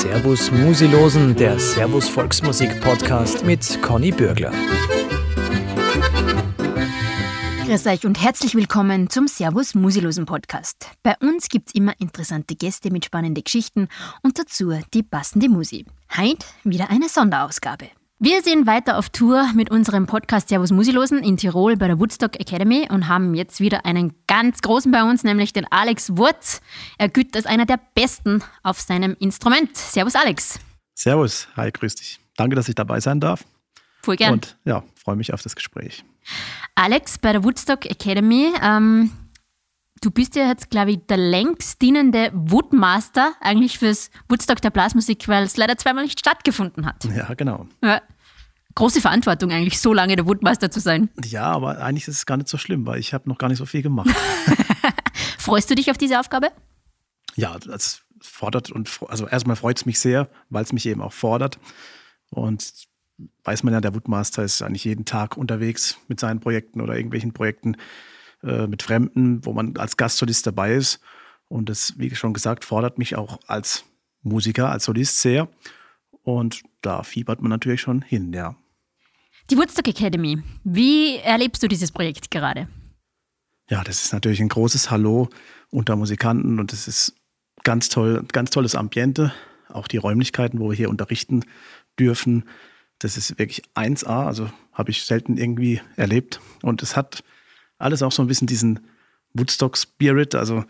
Servus Musilosen, der Servus Volksmusik Podcast mit Conny Bürgler. Grüß euch und herzlich willkommen zum Servus Musilosen Podcast. Bei uns gibt's immer interessante Gäste mit spannenden Geschichten und dazu die passende Musik. Heute wieder eine Sonderausgabe. Wir sind weiter auf Tour mit unserem Podcast Servus Musilosen in Tirol bei der Woodstock Academy und haben jetzt wieder einen ganz großen bei uns, nämlich den Alex Wurz. Er gilt als einer der Besten auf seinem Instrument. Servus Alex. Servus, hi, grüß dich. Danke, dass ich dabei sein darf. Voll gern. Und ja, freue mich auf das Gespräch. Alex, bei der Woodstock Academy, ähm, du bist ja jetzt, glaube ich, der längst dienende Woodmaster eigentlich fürs Woodstock der Blasmusik, weil es leider zweimal nicht stattgefunden hat. Ja, genau. Ja. Große Verantwortung eigentlich, so lange der Woodmaster zu sein. Ja, aber eigentlich ist es gar nicht so schlimm, weil ich habe noch gar nicht so viel gemacht. Freust du dich auf diese Aufgabe? ja, das fordert und also erstmal freut es mich sehr, weil es mich eben auch fordert. Und weiß man ja, der Woodmaster ist eigentlich jeden Tag unterwegs mit seinen Projekten oder irgendwelchen Projekten äh, mit Fremden, wo man als Gastsolist dabei ist. Und das, wie schon gesagt, fordert mich auch als Musiker, als Solist sehr. Und da fiebert man natürlich schon hin, ja. Die Woodstock Academy, wie erlebst du dieses Projekt gerade? Ja, das ist natürlich ein großes Hallo unter Musikanten und es ist ganz toll, ganz tolles Ambiente. Auch die Räumlichkeiten, wo wir hier unterrichten dürfen, das ist wirklich 1A, also habe ich selten irgendwie erlebt. Und es hat alles auch so ein bisschen diesen Woodstock-Spirit, also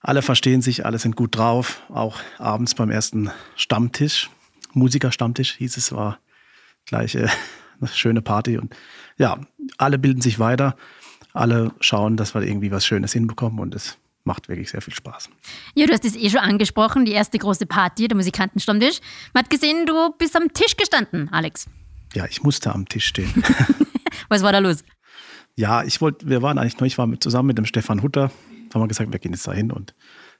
alle verstehen sich, alle sind gut drauf, auch abends beim ersten Stammtisch, Musikerstammtisch hieß es, war gleich äh, eine schöne Party und ja, alle bilden sich weiter, alle schauen, dass wir irgendwie was Schönes hinbekommen und es macht wirklich sehr viel Spaß. Ja, du hast es eh schon angesprochen, die erste große Party, der Musikantenstammtisch. Man hat gesehen, du bist am Tisch gestanden, Alex. Ja, ich musste am Tisch stehen. Was war da los? ja, ich wollte, wir waren eigentlich nur, ich war mit, zusammen mit dem Stefan Hutter, haben wir gesagt, wir gehen jetzt da hin und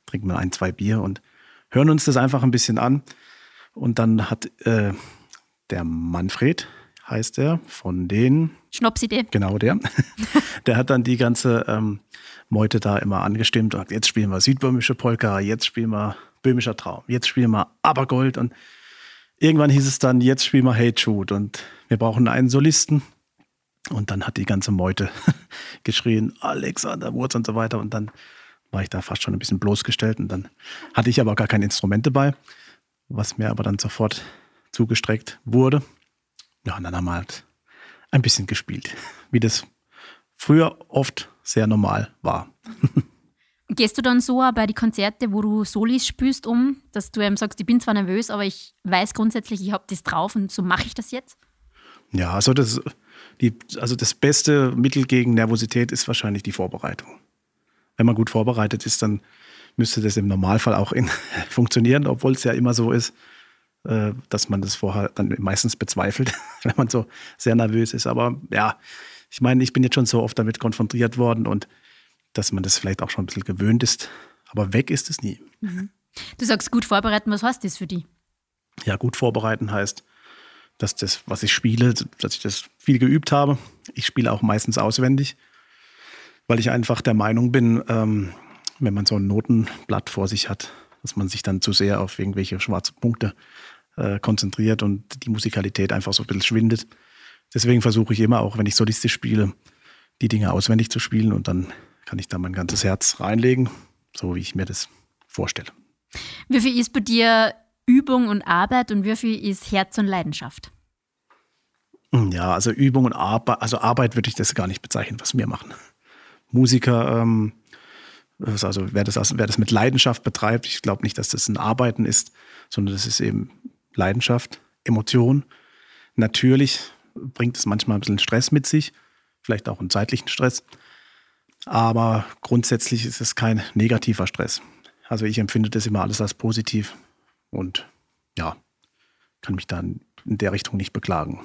trinken mal ein, zwei Bier und hören uns das einfach ein bisschen an. Und dann hat äh, der Manfred, heißt er, von den Schnapsidee. Genau der. der hat dann die ganze ähm, Meute da immer angestimmt und sagt, jetzt spielen wir südböhmische Polka, jetzt spielen wir böhmischer Traum, jetzt spielen wir Abergold und irgendwann hieß es dann, jetzt spielen wir Hate Shoot und wir brauchen einen Solisten. Und dann hat die ganze Meute geschrien, Alexander Wurz und so weiter. Und dann war ich da fast schon ein bisschen bloßgestellt. Und dann hatte ich aber gar kein Instrument dabei, was mir aber dann sofort zugestreckt wurde. Ja, und dann haben wir halt ein bisschen gespielt, wie das früher oft sehr normal war. Gehst du dann so auch bei die Konzerte, wo du Solis spielst, um, dass du eben sagst, ich bin zwar nervös, aber ich weiß grundsätzlich, ich habe das drauf und so mache ich das jetzt? Ja, also das, die, also das beste Mittel gegen Nervosität ist wahrscheinlich die Vorbereitung. Wenn man gut vorbereitet ist, dann müsste das im Normalfall auch in, funktionieren, obwohl es ja immer so ist, dass man das vorher dann meistens bezweifelt, wenn man so sehr nervös ist. Aber ja, ich meine, ich bin jetzt schon so oft damit konfrontiert worden und dass man das vielleicht auch schon ein bisschen gewöhnt ist. Aber weg ist es nie. Du sagst gut vorbereiten, was heißt das für dich? Ja, gut vorbereiten heißt, dass das, was ich spiele, dass ich das viel geübt habe. Ich spiele auch meistens auswendig, weil ich einfach der Meinung bin, ähm, wenn man so ein Notenblatt vor sich hat, dass man sich dann zu sehr auf irgendwelche schwarze Punkte äh, konzentriert und die Musikalität einfach so ein bisschen schwindet. Deswegen versuche ich immer auch, wenn ich solistisch spiele, die Dinge auswendig zu spielen und dann kann ich da mein ganzes Herz reinlegen, so wie ich mir das vorstelle. Wie viel ist bei dir Übung und Arbeit und wie viel ist Herz und Leidenschaft? Ja, also Übung und Arbeit, also Arbeit würde ich das gar nicht bezeichnen, was wir machen. Musiker, ähm, also wer das, wer das mit Leidenschaft betreibt, ich glaube nicht, dass das ein Arbeiten ist, sondern das ist eben Leidenschaft, Emotion. Natürlich bringt es manchmal ein bisschen Stress mit sich, vielleicht auch einen zeitlichen Stress. Aber grundsätzlich ist es kein negativer Stress. Also ich empfinde das immer alles als positiv und ja, kann mich dann in der Richtung nicht beklagen.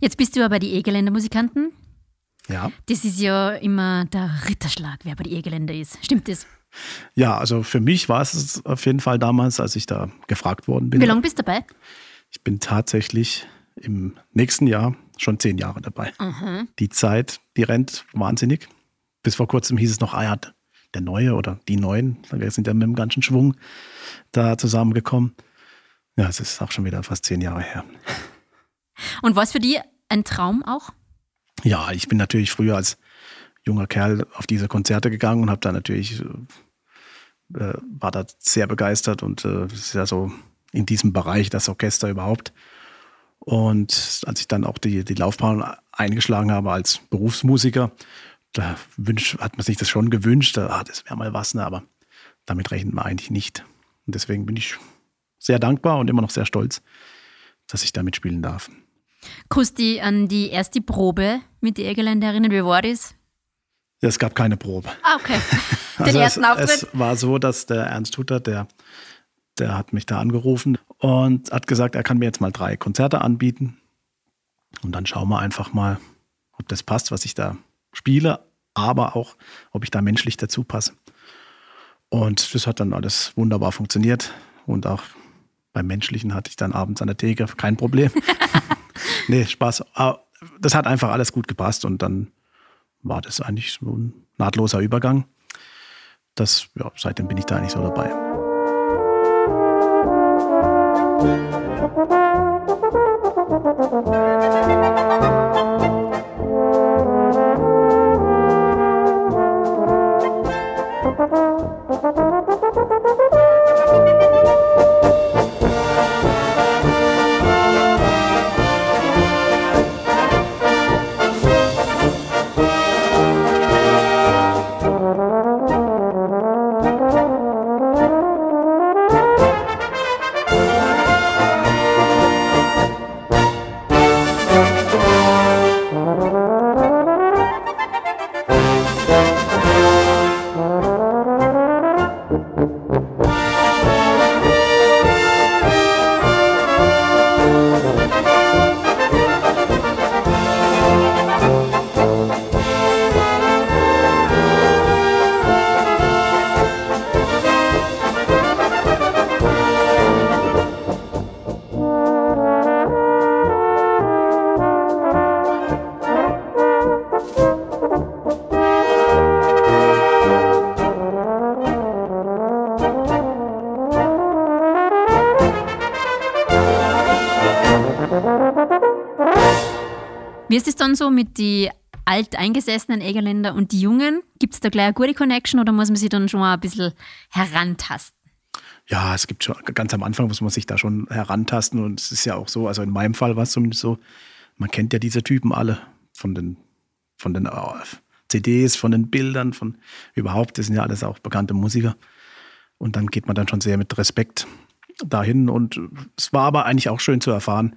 Jetzt bist du ja bei die Egeländer Musikanten. Ja. Das ist ja immer der Ritterschlag, wer bei die Egeländer ist. Stimmt das? Ja, also für mich war es auf jeden Fall damals, als ich da gefragt worden bin. Wie lange bist du dabei? Ich bin tatsächlich im nächsten Jahr schon zehn Jahre dabei. Die Zeit, die rennt wahnsinnig. Bis vor kurzem hieß es noch, ah ja, der Neue oder die Neuen, wir sind ja mit dem ganzen Schwung da zusammengekommen. Ja, es ist auch schon wieder fast zehn Jahre her. Und was für die ein Traum auch? Ja, ich bin natürlich früher als junger Kerl auf diese Konzerte gegangen und habe da natürlich, äh, war da sehr begeistert und äh, ist ja so in diesem Bereich das Orchester überhaupt. Und als ich dann auch die, die Laufbahn eingeschlagen habe als Berufsmusiker, da wünsch, hat man sich das schon gewünscht, ah, das wäre mal was, ne? aber damit rechnet man eigentlich nicht. Und deswegen bin ich sehr dankbar und immer noch sehr stolz, dass ich da mitspielen darf. Du an die erste Probe mit den Egerländer erinnern? Wie war das? Es gab keine Probe. Ah, okay. Den also ersten es, Auftritt? Es war so, dass der Ernst Hutter, der, der hat mich da angerufen und hat gesagt, er kann mir jetzt mal drei Konzerte anbieten. Und dann schauen wir einfach mal, ob das passt, was ich da spiele, aber auch, ob ich da menschlich dazu passe. Und das hat dann alles wunderbar funktioniert. Und auch beim Menschlichen hatte ich dann abends an der Theke kein Problem. nee, Spaß. Aber das hat einfach alles gut gepasst und dann war das eigentlich so ein nahtloser Übergang. Das, ja, seitdem bin ich da eigentlich so dabei. Wie ist es dann so mit den alteingesessenen Egerländer und die Jungen? Gibt es da gleich eine gute Connection oder muss man sich dann schon mal ein bisschen herantasten? Ja, es gibt schon, ganz am Anfang muss man sich da schon herantasten und es ist ja auch so, also in meinem Fall war es zumindest so, man kennt ja diese Typen alle von den, von den äh, CDs, von den Bildern, von überhaupt, das sind ja alles auch bekannte Musiker. Und dann geht man dann schon sehr mit Respekt dahin und es war aber eigentlich auch schön zu erfahren,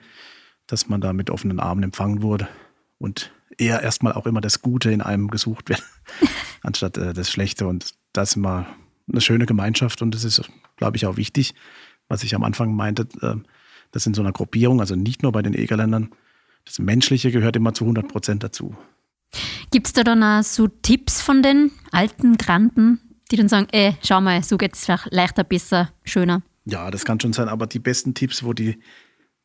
dass man da mit offenen Armen empfangen wurde und eher erstmal auch immer das Gute in einem gesucht wird, anstatt äh, das Schlechte. Und das ist immer eine schöne Gemeinschaft und das ist, glaube ich, auch wichtig, was ich am Anfang meinte, äh, das in so einer Gruppierung, also nicht nur bei den Egerländern, das Menschliche gehört immer zu 100 Prozent dazu. Gibt es da dann auch so Tipps von den alten Granten, die dann sagen, ey, schau mal, so geht es leichter, besser, schöner? Ja, das kann schon sein, aber die besten Tipps, wo die,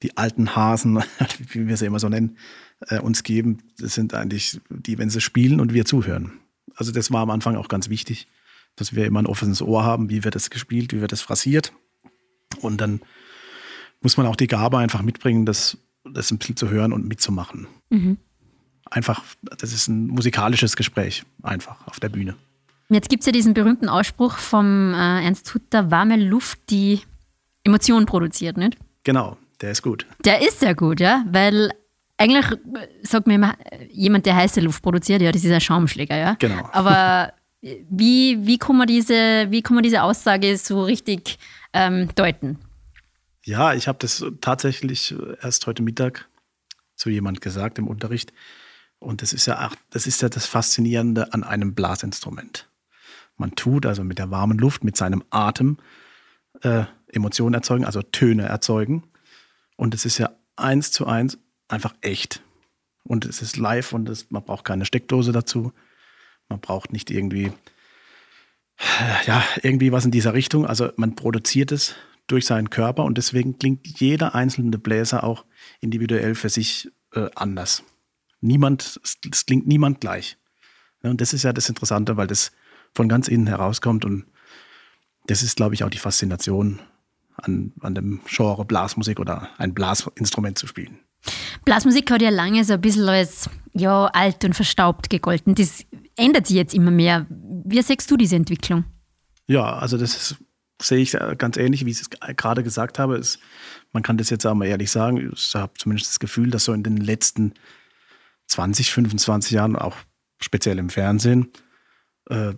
die alten Hasen, wie wir sie immer so nennen, äh, uns geben, das sind eigentlich die, wenn sie spielen und wir zuhören. Also das war am Anfang auch ganz wichtig, dass wir immer ein offenes Ohr haben, wie wird das gespielt, wie wird das phrasiert. Und dann muss man auch die Gabe einfach mitbringen, das, das ein bisschen zu hören und mitzumachen. Mhm. Einfach, das ist ein musikalisches Gespräch, einfach auf der Bühne. Jetzt gibt es ja diesen berühmten Ausspruch vom äh, Ernst Hutter, warme Luft, die Emotionen produziert, nicht? Genau, der ist gut. Der ist sehr gut, ja, weil eigentlich sagt man immer, jemand, der heiße Luft produziert, ja, das ist ein Schaumschläger, ja. Genau. Aber wie, wie, kann man diese, wie kann man diese Aussage so richtig ähm, deuten? Ja, ich habe das tatsächlich erst heute Mittag zu jemand gesagt im Unterricht. Und das ist ja, das ist ja das Faszinierende an einem Blasinstrument. Man tut also mit der warmen Luft, mit seinem Atem äh, Emotionen erzeugen, also Töne erzeugen. Und es ist ja eins zu eins einfach echt. Und es ist live und es, man braucht keine Steckdose dazu. Man braucht nicht irgendwie, ja, irgendwie was in dieser Richtung. Also man produziert es durch seinen Körper und deswegen klingt jeder einzelne Bläser auch individuell für sich äh, anders. Niemand, es klingt niemand gleich. Ja, und das ist ja das Interessante, weil das von ganz innen herauskommt und das ist, glaube ich, auch die Faszination an, an dem Genre Blasmusik oder ein Blasinstrument zu spielen. Blasmusik hat ja lange so ein bisschen als ja, alt und verstaubt gegolten. Das ändert sich jetzt immer mehr. Wie siehst du diese Entwicklung? Ja, also das ist, sehe ich ganz ähnlich, wie ich es gerade gesagt habe. Es, man kann das jetzt auch mal ehrlich sagen. Ich habe zumindest das Gefühl, dass so in den letzten 20, 25 Jahren, auch speziell im Fernsehen, äh,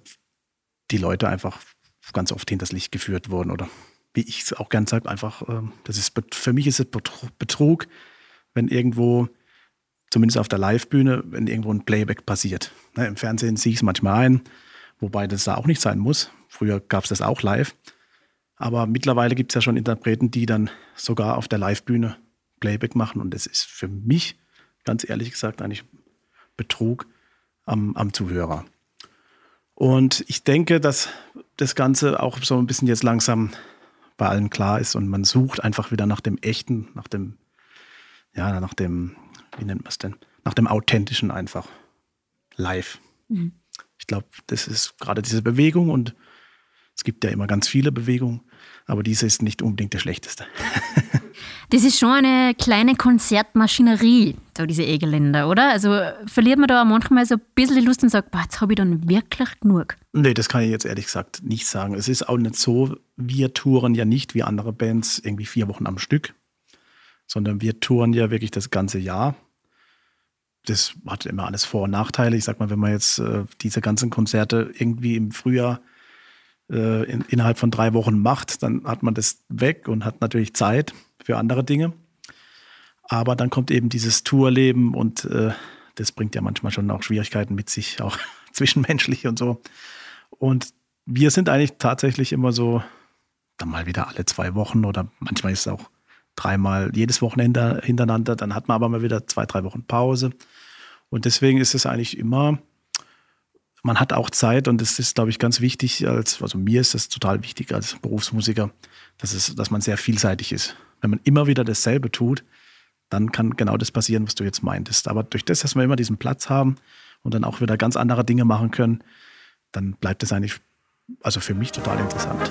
die Leute einfach ganz oft hinters Licht geführt wurden oder wie ich es auch gern sage, einfach, äh, das ist für mich ist es Betrug, wenn irgendwo, zumindest auf der Live-Bühne, wenn irgendwo ein Playback passiert. Ne, Im Fernsehen sehe ich es manchmal ein, wobei das da auch nicht sein muss. Früher gab es das auch live. Aber mittlerweile gibt es ja schon Interpreten, die dann sogar auf der Live-Bühne Playback machen. Und das ist für mich, ganz ehrlich gesagt, eigentlich Betrug am, am Zuhörer. Und ich denke, dass das Ganze auch so ein bisschen jetzt langsam bei allen klar ist und man sucht einfach wieder nach dem Echten, nach dem, ja, nach dem, wie nennt man es denn, nach dem Authentischen einfach live. Mhm. Ich glaube, das ist gerade diese Bewegung und es gibt ja immer ganz viele Bewegungen, aber diese ist nicht unbedingt der schlechteste. Das ist schon eine kleine Konzertmaschinerie, da diese Egeländer, oder? Also verliert man da manchmal so ein bisschen die Lust und sagt, boah, jetzt habe ich dann wirklich genug. Nee, das kann ich jetzt ehrlich gesagt nicht sagen. Es ist auch nicht so, wir touren ja nicht wie andere Bands irgendwie vier Wochen am Stück, sondern wir touren ja wirklich das ganze Jahr. Das hat immer alles Vor- und Nachteile. Ich sag mal, wenn man jetzt äh, diese ganzen Konzerte irgendwie im Frühjahr äh, in, innerhalb von drei Wochen macht, dann hat man das weg und hat natürlich Zeit für andere Dinge. Aber dann kommt eben dieses Tourleben und äh, das bringt ja manchmal schon auch Schwierigkeiten mit sich, auch zwischenmenschlich und so. Und wir sind eigentlich tatsächlich immer so, dann mal wieder alle zwei Wochen oder manchmal ist es auch dreimal jedes Wochenende hintereinander. Dann hat man aber mal wieder zwei, drei Wochen Pause. Und deswegen ist es eigentlich immer man hat auch Zeit und das ist, glaube ich, ganz wichtig. Als, also mir ist das total wichtig als Berufsmusiker, dass, es, dass man sehr vielseitig ist. Wenn man immer wieder dasselbe tut, dann kann genau das passieren, was du jetzt meintest. Aber durch das, dass wir immer diesen Platz haben und dann auch wieder ganz andere Dinge machen können, dann bleibt es eigentlich, also für mich total interessant.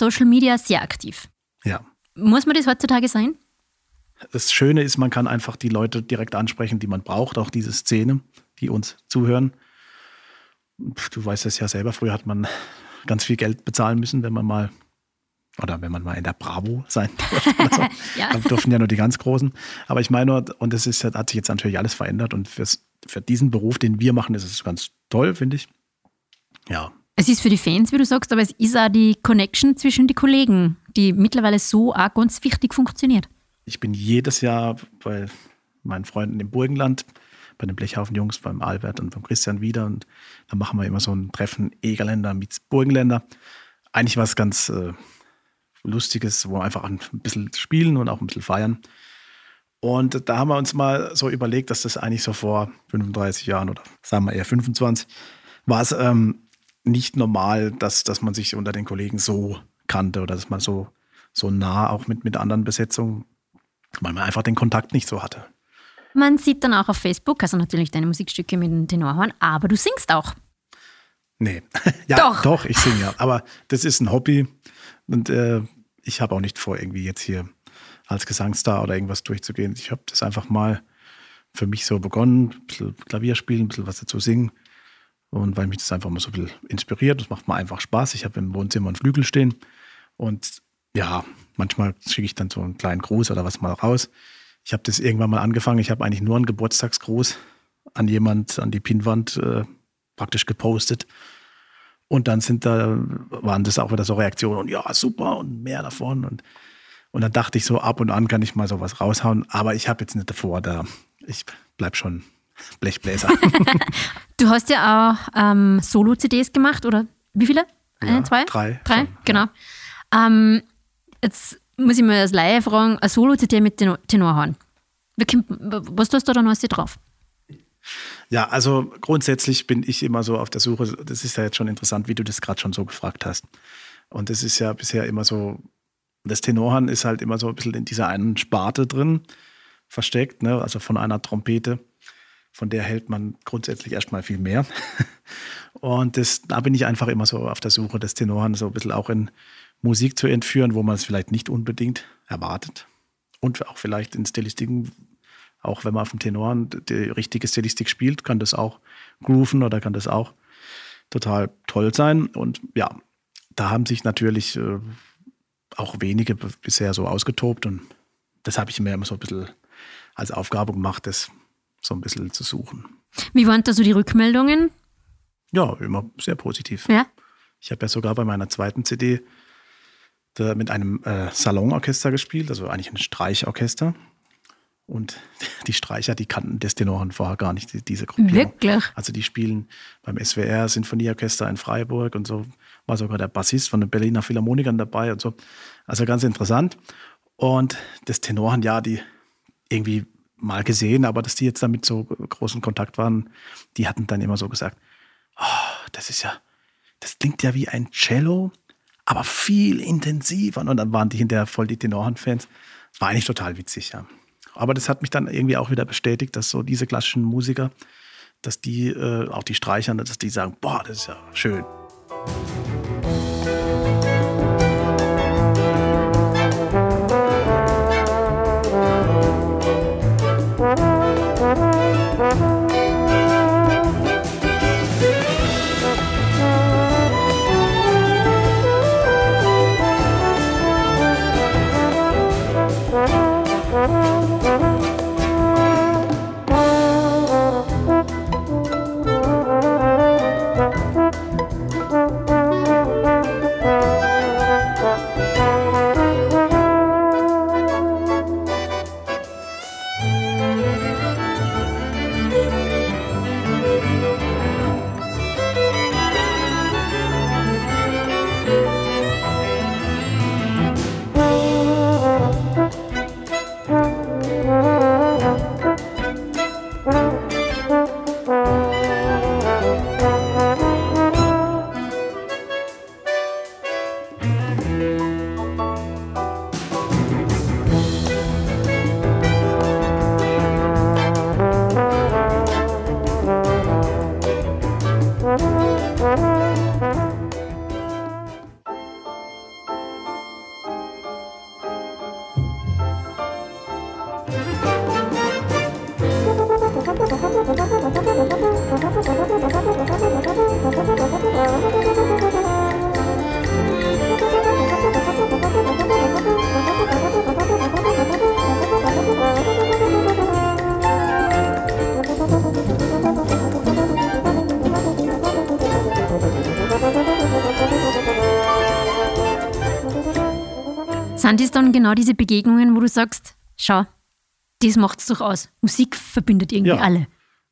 Social Media sehr aktiv. Ja. Muss man das heutzutage sein? Das Schöne ist, man kann einfach die Leute direkt ansprechen, die man braucht, auch diese Szene, die uns zuhören. Du weißt es ja selber, früher hat man ganz viel Geld bezahlen müssen, wenn man mal, oder wenn man mal in der Bravo sein durfte. Ja. Da durften ja nur die ganz Großen. Aber ich meine, und es ist, hat sich jetzt natürlich alles verändert und fürs, für diesen Beruf, den wir machen, ist es ganz toll, finde ich. Ja, es ist für die Fans, wie du sagst, aber es ist auch die Connection zwischen den Kollegen, die mittlerweile so auch ganz wichtig funktioniert. Ich bin jedes Jahr bei meinen Freunden im Burgenland, bei den Blechhaufen-Jungs, beim Albert und beim Christian wieder. Und da machen wir immer so ein Treffen Egerländer mit Burgenländer. Eigentlich was ganz äh, Lustiges, wo wir einfach ein bisschen spielen und auch ein bisschen feiern. Und da haben wir uns mal so überlegt, dass das eigentlich so vor 35 Jahren oder sagen wir eher 25 war es ähm, nicht normal, dass, dass man sich unter den Kollegen so kannte oder dass man so, so nah auch mit, mit anderen Besetzungen, weil man einfach den Kontakt nicht so hatte. Man sieht dann auch auf Facebook, also natürlich deine Musikstücke mit dem Tenorhorn, aber du singst auch. Nee. ja, Doch. doch, ich singe ja. Aber das ist ein Hobby und äh, ich habe auch nicht vor, irgendwie jetzt hier als Gesangsstar oder irgendwas durchzugehen. Ich habe das einfach mal für mich so begonnen, ein bisschen Klavier spielen, ein bisschen was dazu singen. Und weil mich das einfach mal so bisschen inspiriert, das macht mir einfach Spaß. Ich habe im Wohnzimmer einen Flügel stehen und ja, manchmal schicke ich dann so einen kleinen Gruß oder was mal raus. Ich habe das irgendwann mal angefangen. Ich habe eigentlich nur einen Geburtstagsgruß an jemand, an die Pinnwand äh, praktisch gepostet. Und dann sind da, waren das auch wieder so Reaktionen und ja, super und mehr davon. Und, und dann dachte ich so, ab und an kann ich mal sowas raushauen, aber ich habe jetzt nicht davor, da, ich bleib schon Blechbläser. Du hast ja auch ähm, Solo-CDs gemacht, oder wie viele? Eine, Ja, zwei? drei Drei, schon, genau. Ähm, jetzt muss ich mal als Laie fragen, ein Solo-CD mit Tenor Tenorhorn. Was tust du da noch drauf? Ja, also grundsätzlich bin ich immer so auf der Suche. Das ist ja jetzt schon interessant, wie du das gerade schon so gefragt hast. Und das ist ja bisher immer so, das Tenorhorn ist halt immer so ein bisschen in dieser einen Sparte drin versteckt, ne? also von einer Trompete. Von der hält man grundsätzlich erstmal viel mehr. Und das, da bin ich einfach immer so auf der Suche, das Tenorhorn so ein bisschen auch in Musik zu entführen, wo man es vielleicht nicht unbedingt erwartet. Und auch vielleicht in Stilistiken, auch wenn man auf dem Tenor die richtige Stilistik spielt, kann das auch grooven oder kann das auch total toll sein. Und ja, da haben sich natürlich äh, auch wenige bisher so ausgetobt und das habe ich mir immer so ein bisschen als Aufgabe gemacht, das so ein bisschen zu suchen. Wie waren da so die Rückmeldungen? Ja, immer sehr positiv. Ja? Ich habe ja sogar bei meiner zweiten CD mit einem äh, Salonorchester gespielt, also eigentlich ein Streichorchester. Und die Streicher, die kannten das Tenoren vorher gar nicht, die, diese Gruppierung. Wirklich? Also die spielen beim SWR Sinfonieorchester in Freiburg und so war sogar der Bassist von den Berliner Philharmonikern dabei und so. Also ganz interessant. Und das Tenoren, ja, die irgendwie mal gesehen, aber dass die jetzt damit so großen Kontakt waren, die hatten dann immer so gesagt, oh, das ist ja, das klingt ja wie ein Cello, aber viel intensiver. Und dann waren die hinterher voll die Tenorhand-Fans. War eigentlich total witzig, ja. Aber das hat mich dann irgendwie auch wieder bestätigt, dass so diese klassischen Musiker, dass die, äh, auch die Streichern, dass die sagen, boah, das ist ja schön. Sind es dann genau diese Begegnungen, wo du sagst, schau, das macht es doch aus. Musik verbindet irgendwie Ja. alle.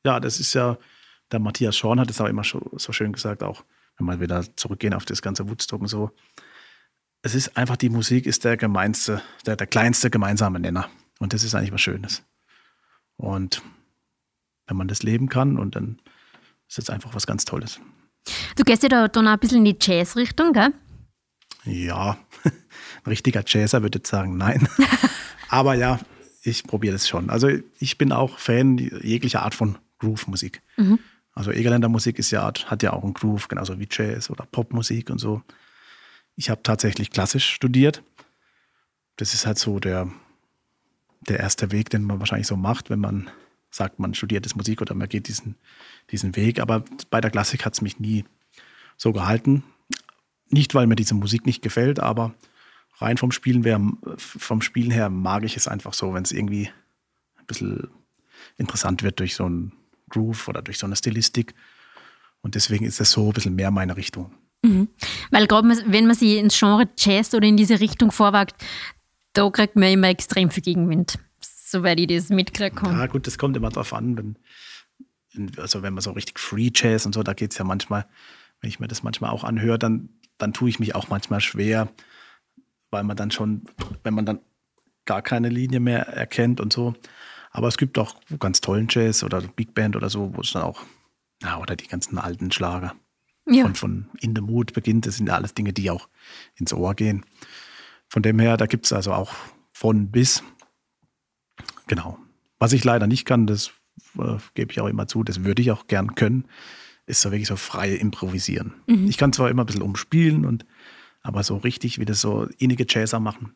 Ja, das ist ja, der Matthias Schorn hat es auch immer so schön gesagt, auch wenn wir wieder zurückgehen auf das ganze Woodstock und so. Es ist einfach, die Musik ist der gemeinste, der, der kleinste gemeinsame Nenner. Und das ist eigentlich was Schönes. Und wenn man das leben kann, und dann ist es einfach was ganz Tolles. Du gehst ja da dann auch ein bisschen in die Jazz-Richtung, gell? Ja, richtiger Jazzer würde jetzt sagen, nein. Aber ja, ich probiere das schon. Also ich bin auch Fan jeglicher Art von Groove-Musik. Mhm. Also Egerländer Musik ist ja, hat ja auch einen Groove, genauso wie Jazz oder Popmusik und so. Ich habe tatsächlich klassisch studiert. Das ist halt so der, der erste Weg, den man wahrscheinlich so macht, wenn man sagt, man studiert das Musik oder man geht diesen, diesen Weg. Aber bei der Klassik hat es mich nie so gehalten. Nicht, weil mir diese Musik nicht gefällt, aber rein vom Spielen, wär, vom Spielen her mag ich es einfach so, wenn es irgendwie ein bisschen interessant wird durch so einen Groove oder durch so eine Stilistik. Und deswegen ist das so ein bisschen mehr meine Richtung. Mhm. Weil gerade wenn man sich ins Genre Jazz oder in diese Richtung vorwagt, da kriegt man immer extrem viel Gegenwind, soweit ich das mitkriege. Ja gut, das kommt immer darauf an, wenn, also wenn man so richtig Free Jazz und so, da geht es ja manchmal, wenn ich mir das manchmal auch anhöre, dann, dann tue ich mich auch manchmal schwer, weil man dann schon, wenn man dann gar keine Linie mehr erkennt und so. Aber es gibt auch ganz tollen Jazz oder Big Band oder so, wo es dann auch, ja, oder die ganzen alten Schlager ja. von, von In the Mood beginnt. Das sind ja alles Dinge, die auch ins Ohr gehen. Von dem her, da gibt es also auch von bis. Genau. Was ich leider nicht kann, das äh, gebe ich auch immer zu, das würde ich auch gern können, ist so wirklich so frei improvisieren. Mhm. Ich kann zwar immer ein bisschen umspielen und aber so richtig, wie das so innige Jazzer machen,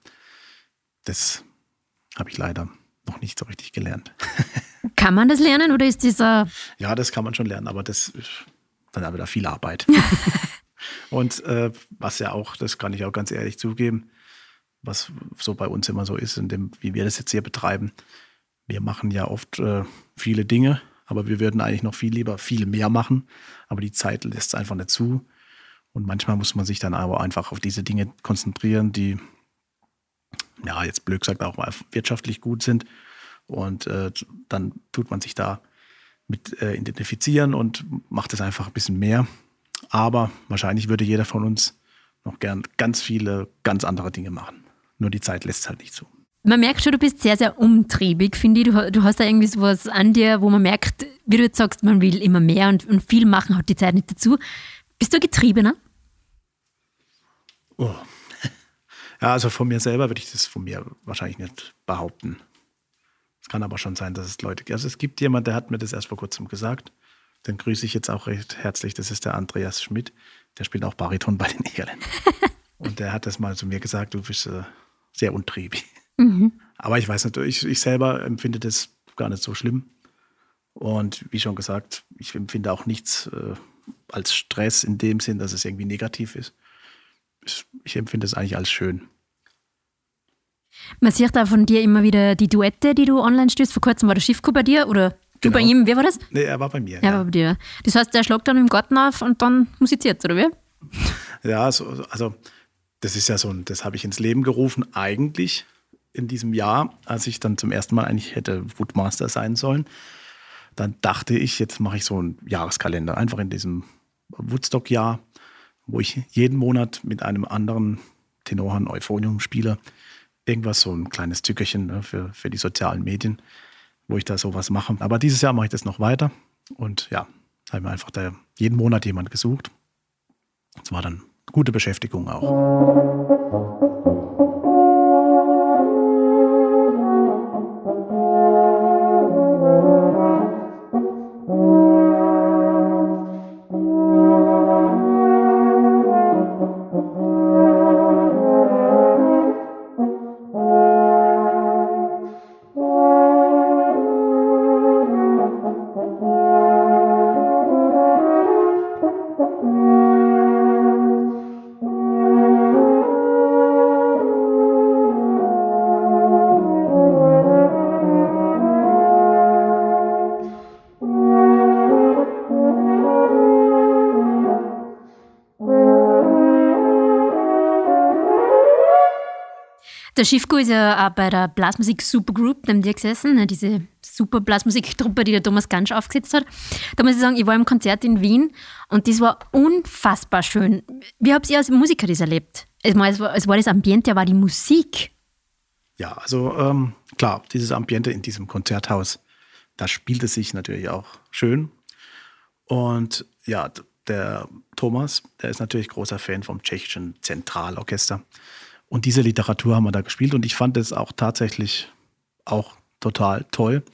das habe ich leider noch nicht so richtig gelernt. Kann man das lernen oder ist dieser. Ja, das kann man schon lernen, aber das ist dann wieder viel Arbeit. Und äh, was ja auch, das kann ich auch ganz ehrlich zugeben, was so bei uns immer so ist, in dem, wie wir das jetzt hier betreiben, wir machen ja oft äh, viele Dinge, aber wir würden eigentlich noch viel lieber viel mehr machen, aber die Zeit lässt es einfach nicht zu. Und manchmal muss man sich dann aber einfach auf diese Dinge konzentrieren, die, ja, jetzt blöd gesagt, auch wirtschaftlich gut sind. Und äh, dann tut man sich da mit äh, identifizieren und macht es einfach ein bisschen mehr. Aber wahrscheinlich würde jeder von uns noch gern ganz viele ganz andere Dinge machen. Nur die Zeit lässt es halt nicht zu. Man merkt schon, du bist sehr, sehr umtriebig, finde ich. Du, du hast da irgendwie sowas an dir, wo man merkt, wie du jetzt sagst, man will immer mehr und, und viel machen, hat die Zeit nicht dazu. Bist du getriebener? Oh. Ja, also von mir selber würde ich das von mir wahrscheinlich nicht behaupten. Es kann aber schon sein, dass es Leute gibt. Also es gibt jemand, der hat mir das erst vor kurzem gesagt. Den grüße ich jetzt auch recht herzlich. Das ist der Andreas Schmidt. Der spielt auch Bariton bei den Irländern. Und der hat das mal zu mir gesagt, du bist äh, sehr untriebig. Mhm. Aber ich weiß natürlich, ich, ich selber empfinde das gar nicht so schlimm. Und wie schon gesagt, ich empfinde auch nichts äh, als Stress in dem Sinn, dass es irgendwie negativ ist ich empfinde es eigentlich als schön. Man sieht da von dir immer wieder die Duette, die du online stößt. Vor kurzem war der Schiffko bei dir oder du bei genau. ihm. Wer war das? Nee, er war bei mir. Er ja. war bei dir. Das heißt, der schlagt dann im Garten auf und dann musiziert, oder wie? Ja, so, also das ist ja so, das habe ich ins Leben gerufen, eigentlich in diesem Jahr, als ich dann zum ersten Mal eigentlich hätte Woodmaster sein sollen. Dann dachte ich, jetzt mache ich so einen Jahreskalender, einfach in diesem Woodstock-Jahr wo ich jeden Monat mit einem anderen Tenorhorn Euphonium spiele. Irgendwas, so ein kleines Zückerchen ne, für, für die sozialen Medien, wo ich da sowas mache. Aber dieses Jahr mache ich das noch weiter. Und ja, haben wir einfach da jeden Monat jemand gesucht. Das war dann gute Beschäftigung auch. Der Schiffko ist ja auch bei der Blasmusik Supergroup neben dir gesessen, ne, diese super Blasmusiktruppe, die der Thomas Gansch aufgesetzt hat. Da muss ich sagen, ich war im Konzert in Wien und das war unfassbar schön. Wie habt ihr als Musiker das erlebt? Es war, es war das Ambiente, war die Musik. Ja, also ähm, klar, dieses Ambiente in diesem Konzerthaus, da spielt es sich natürlich auch schön. Und ja, der Thomas, der ist natürlich großer Fan vom tschechischen Zentralorchester. Und diese Literatur haben wir da gespielt und ich fand es auch tatsächlich auch total toll,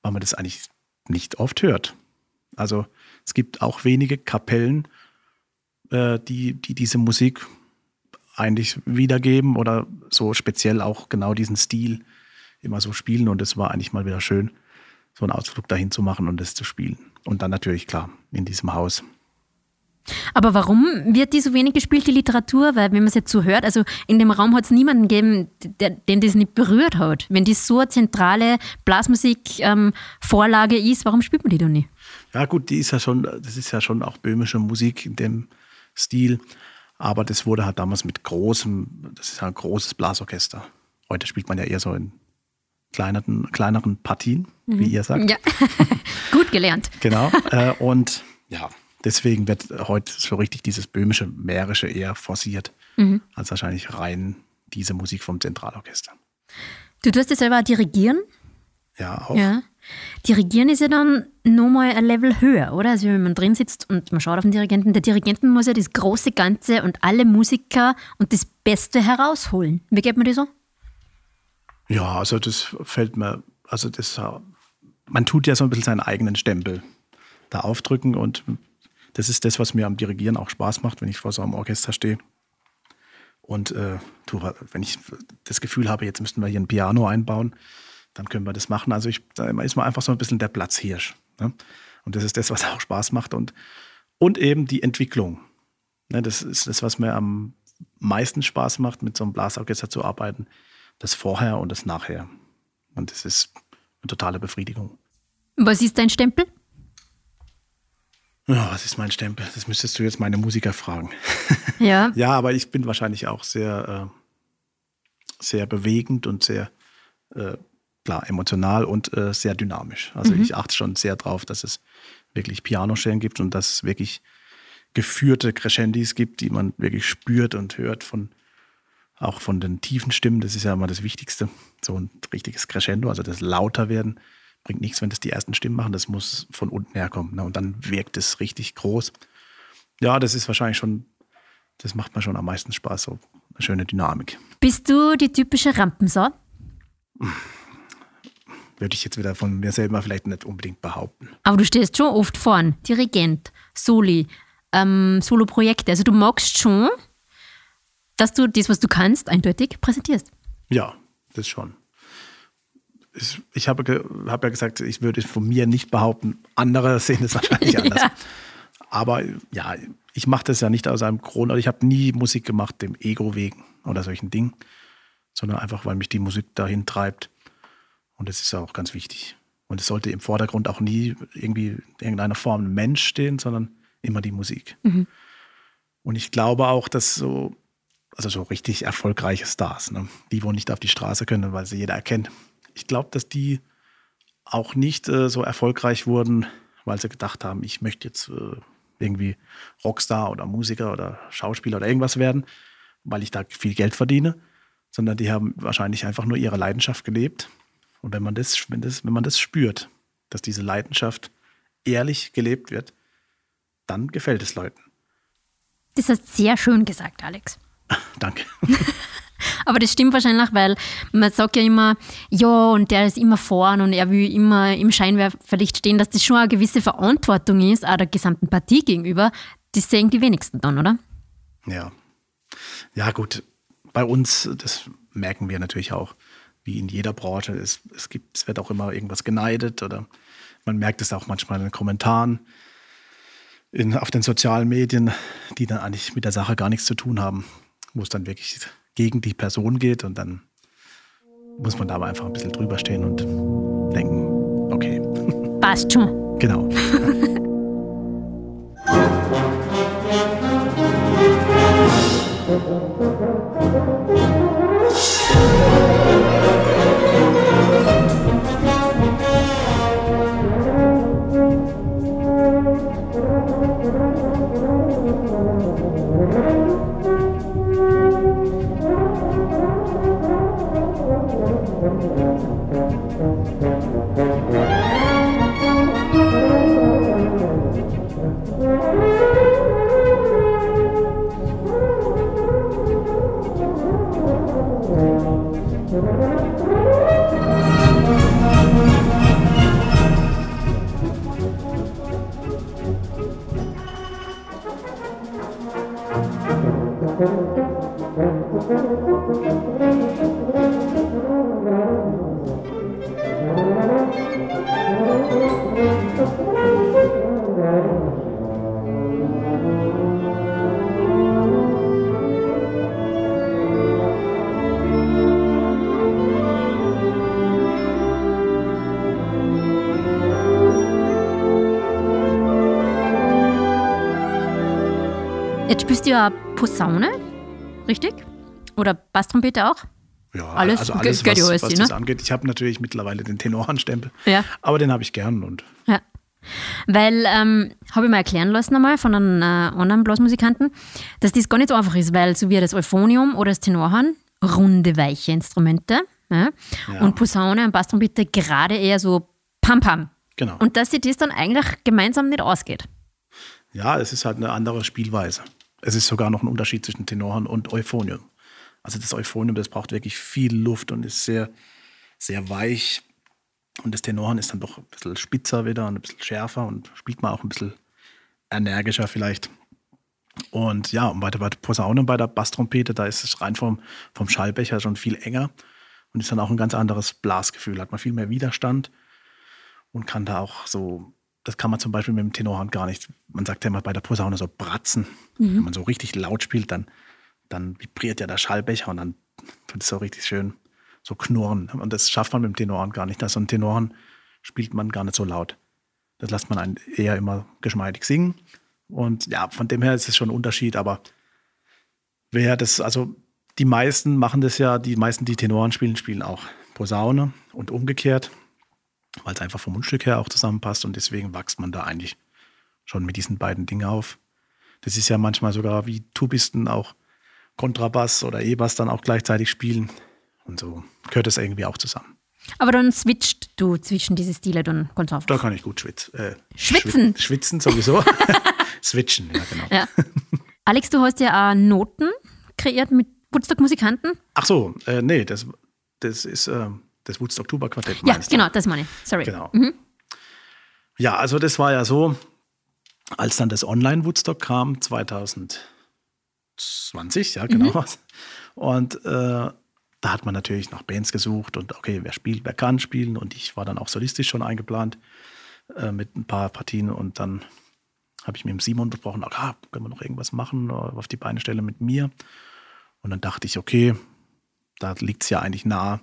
weil man das eigentlich nicht oft hört. Also es gibt auch wenige Kapellen, äh, die, die diese Musik eigentlich wiedergeben oder so speziell auch genau diesen Stil immer so spielen. Und es war eigentlich mal wieder schön, so einen Ausflug dahin zu machen und das zu spielen. Und dann natürlich klar in diesem Haus. Aber warum wird die so wenig gespielt, die Literatur? Weil, wenn man es jetzt so hört, also in dem Raum hat es niemanden gegeben, der, den das nicht berührt hat. Wenn die so eine zentrale Blasmusik-Vorlage ähm, ist, warum spielt man die dann nicht? Ja, gut, die ist ja schon, das ist ja schon auch böhmische Musik in dem Stil. Aber das wurde halt damals mit großem, das ist ja ein großes Blasorchester. Heute spielt man ja eher so in kleineren, kleineren Partien, mhm. wie ihr sagt. Ja, gut gelernt. genau. Äh, und ja, deswegen wird heute so richtig dieses böhmische, mährische eher forciert, mhm. als wahrscheinlich rein diese Musik vom Zentralorchester. Du tust ja selber dirigieren? Ja, auch. Ja. Dirigieren ist ja dann nochmal ein Level höher, oder? Also wenn man drin sitzt und man schaut auf den Dirigenten, der Dirigenten muss ja das große Ganze und alle Musiker und das Beste herausholen. Wie geht man das so? Ja, also das fällt mir, also das, man tut ja so ein bisschen seinen eigenen Stempel da aufdrücken und das ist das, was mir am Dirigieren auch Spaß macht, wenn ich vor so einem Orchester stehe. Und äh, wenn ich das Gefühl habe, jetzt müssten wir hier ein Piano einbauen, dann können wir das machen. Also ich, da ist man einfach so ein bisschen der Platzhirsch. Ne? Und das ist das, was auch Spaß macht. Und, und eben die Entwicklung. Ne? Das ist das, was mir am meisten Spaß macht, mit so einem Blasorchester zu arbeiten. Das Vorher und das Nachher. Und das ist eine totale Befriedigung. Was ist dein Stempel? Ja, was ist mein Stempel? Das müsstest du jetzt meine Musiker fragen. Ja. ja, aber ich bin wahrscheinlich auch sehr, äh, sehr bewegend und sehr äh, klar, emotional und äh, sehr dynamisch. Also mhm. ich achte schon sehr drauf, dass es wirklich Pianostellen gibt und dass es wirklich geführte Crescendis gibt, die man wirklich spürt und hört von auch von den tiefen Stimmen. Das ist ja immer das Wichtigste. So ein richtiges Crescendo, also das lauter werden, bringt nichts, wenn das die ersten Stimmen machen. Das muss von unten herkommen. Ne? Und dann wirkt es richtig groß. Ja, das ist wahrscheinlich schon, das macht mir schon am meisten Spaß, so eine schöne Dynamik. Bist du die typische Rampensau? würde ich jetzt wieder von mir selber vielleicht nicht unbedingt behaupten. Aber du stehst schon oft vorn, Dirigent, Soli, ähm, Solo-Projekte. Also du magst schon, dass du das, was du kannst, eindeutig präsentierst. Ja, das schon. Ich habe, habe ja gesagt, ich würde von mir nicht behaupten, andere sehen es wahrscheinlich anders. ja. Aber ja, ich mache das ja nicht aus einem Grund, oder ich habe nie Musik gemacht, dem Ego wegen oder solchen Dingen, sondern einfach, weil mich die Musik dahin treibt. Und das ist auch ganz wichtig. Und es sollte im Vordergrund auch nie irgendwie in irgendeiner Form ein Mensch stehen, sondern immer die Musik. Mhm. Und ich glaube auch, dass so, also so richtig erfolgreiche Stars, ne, die wohl nicht auf die Straße können, weil sie jeder erkennt. Ich glaube, dass die auch nicht äh, so erfolgreich wurden, weil sie gedacht haben, ich möchte jetzt äh, irgendwie Rockstar oder Musiker oder Schauspieler oder irgendwas werden, weil ich da viel Geld verdiene, sondern die haben wahrscheinlich einfach nur ihre Leidenschaft gelebt und wenn man das, wenn das, wenn man das spürt, dass diese Leidenschaft ehrlich gelebt wird, dann gefällt es Leuten. Das hast sehr schön gesagt, Alex. Danke. Aber das stimmt wahrscheinlich, weil man sagt ja immer, ja, und der ist immer vorn und er will immer im Scheinwerferlicht stehen, dass das schon eine gewisse Verantwortung ist, auch der gesamten Partie gegenüber. Das sehen die wenigsten dann, oder? Ja. Ja, gut. Bei uns, das merken wir natürlich auch wie in jeder Branche. Es, es, gibt, es wird auch immer irgendwas geneidet oder man merkt es auch manchmal in den Kommentaren in, auf den sozialen Medien, die dann eigentlich mit der Sache gar nichts zu tun haben, wo es dann wirklich gegen die Person geht und dann muss man da aber einfach ein bisschen drüber stehen und denken, okay. Passt schon. Genau. Jetzt spielst du ja Posaune, richtig? Oder Basstrompete auch? Ja, Alles also alles, was, was ne? das angeht. Ich habe natürlich mittlerweile den Tenorhandstempel, Ja. aber den habe ich gern und Ja. Weil, ähm, habe ich mir erklären lassen einmal von einem äh, anderen Blasmusikanten, dass das gar nicht so einfach ist, weil so wie das Euphonium oder das Tenorhorn, runde, weiche Instrumente ja? Ja. und Posaune und Basstrompete gerade eher so Pam-Pam. genau. Und dass sich das dann eigentlich gemeinsam nicht ausgeht. Ja, es ist halt eine andere Spielweise. Es ist sogar noch ein Unterschied zwischen Tenorhorn und Euphonium. Also das Euphonium, das braucht wirklich viel Luft und ist sehr, sehr weich. Und das Tenorhorn ist dann doch ein bisschen spitzer wieder und ein bisschen schärfer und spielt man auch ein bisschen energischer vielleicht. Und ja, und bei der, bei der Posaune bei der Basstrompete, da ist es rein vom, vom Schallbecher schon viel enger und ist dann auch ein ganz anderes Blasgefühl. Hat man viel mehr Widerstand und kann da auch so, das kann man zum Beispiel mit dem Tenorhorn gar nicht. Man sagt ja immer bei der Posaune so bratzen. Wenn man so richtig laut spielt, dann, dann vibriert ja der Schallbecher und dann tut es so richtig schön so knurren. Und das schafft man mit dem Tenorhorn gar nicht. So ein Tenorhorn spielt man gar nicht so laut. Das lässt man einen eher immer geschmeidig singen. Und ja, von dem her ist es schon ein Unterschied, aber wer das, also die meisten machen das ja, die meisten, die Tenoren spielen, spielen auch Posaune und umgekehrt, weil es einfach vom Mundstück her auch zusammenpasst und deswegen wächst man da eigentlich schon mit diesen beiden Dingen auf. Das ist ja manchmal sogar wie Tubisten auch Kontrabass oder E-Bass dann auch gleichzeitig spielen. Und so gehört das irgendwie auch zusammen. Aber dann switcht du zwischen diese Stile dann ganz einfach. Da kann ich gut schwitzen. Äh, Schwitzen? schwi- Schwitzen sowieso. Switchen, ja genau. Ja. Alex, du hast ja auch Noten kreiert mit Woodstock-Musikanten. Ach so, äh, nee, das, das ist äh, das Woodstock Tuba Quartett. Ja, du? genau, das meine ich. Sorry. Genau. Ja, also das war ja so, als dann das Online-Woodstock kam, 2020, ja, genau. Und äh, da hat man natürlich nach Bands gesucht und okay, wer spielt, wer kann spielen. Und ich war dann auch solistisch schon eingeplant äh, mit ein paar Partien. Und dann habe ich mit dem Simon besprochen, ah, können wir noch irgendwas machen, äh, auf die Beine stellen mit mir. Und dann dachte ich, okay, da liegt es ja eigentlich nah,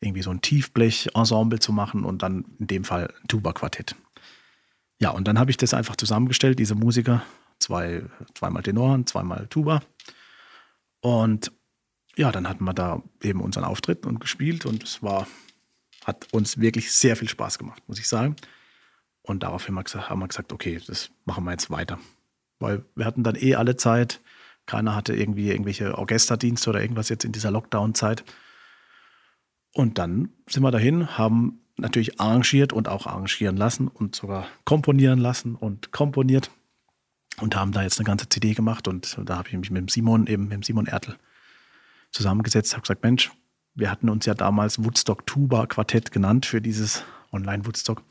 irgendwie so ein Tiefblech-Ensemble zu machen und dann in dem Fall ein Tuba-Quartett. Ja, und dann habe ich das einfach zusammengestellt, diese Musiker, zwei, zweimal Tenoren, zweimal Tuba. Und ja, dann hatten wir da eben unseren Auftritt und gespielt und es war, hat uns wirklich sehr viel Spaß gemacht, muss ich sagen. Und daraufhin haben wir gesagt, haben wir gesagt okay, das machen wir jetzt weiter. Weil wir hatten dann eh alle Zeit, keiner hatte irgendwie irgendwelche Orchesterdienste oder irgendwas jetzt in dieser Lockdown-Zeit. Und dann sind wir dahin, haben natürlich arrangiert und auch arrangieren lassen und sogar komponieren lassen und komponiert und haben da jetzt eine ganze CD gemacht. Und da habe ich mich mit dem Simon, eben mit dem Simon Ertel, zusammengesetzt, habe gesagt, Mensch, wir hatten uns ja damals Woodstock Tuba Quartett genannt für dieses Online-Woodstock.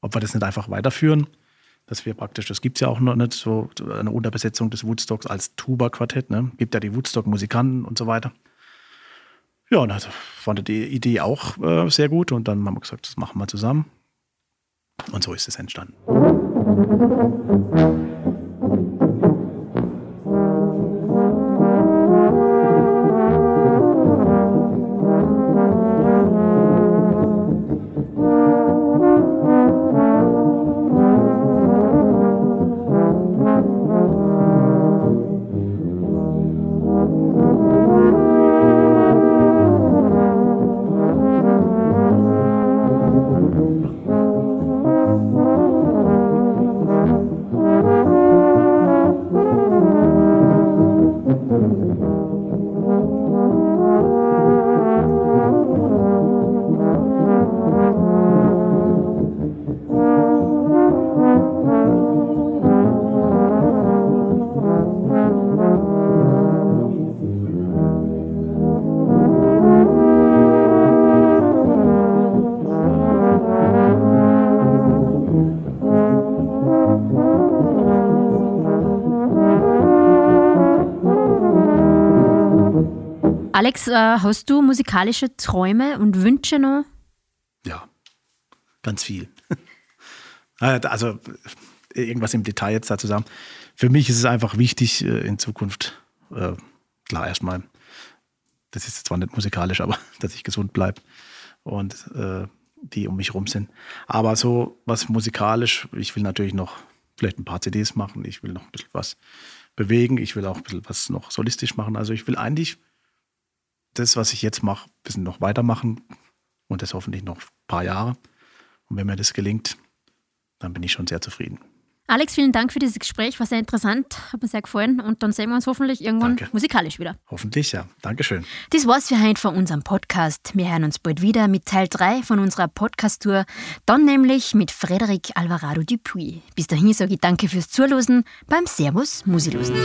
Ob wir das nicht einfach weiterführen, dass wir praktisch, das gibt es ja auch noch nicht, so eine Unterbesetzung des Woodstocks als Tuba-Quartett, ne? Gibt ja die Woodstock-Musikanten und so weiter. Ja, und also fand die Idee auch äh, sehr gut und dann haben wir gesagt, das machen wir zusammen. Und so ist es entstanden. Alex, äh, hast du musikalische Träume und Wünsche noch? Ja, ganz viel. also irgendwas im Detail jetzt da zusammen. Für mich ist es einfach wichtig äh, in Zukunft, äh, klar erstmal, das ist zwar nicht musikalisch, aber dass ich gesund bleibe und äh, die um mich rum sind. Aber so was musikalisch, ich will natürlich noch vielleicht ein paar CDs machen, ich will noch ein bisschen was bewegen. Ich will auch ein bisschen was noch solistisch machen. Also ich will eigentlich das, was ich jetzt mache, ein bisschen noch weitermachen und das hoffentlich noch ein paar Jahre. Und wenn mir das gelingt, dann bin ich schon sehr zufrieden. Alex, vielen Dank für dieses Gespräch, war sehr interessant, hat mir sehr gefallen und dann sehen wir uns hoffentlich irgendwann Danke. musikalisch wieder. Hoffentlich, ja. Dankeschön. Das war's für heute von unserem Podcast. Wir hören uns bald wieder mit Teil 3 von unserer Podcast-Tour, dann nämlich mit Frederic Alvarado Dupuis. Bis dahin sage ich danke fürs Zuhören beim Servus Musilosen.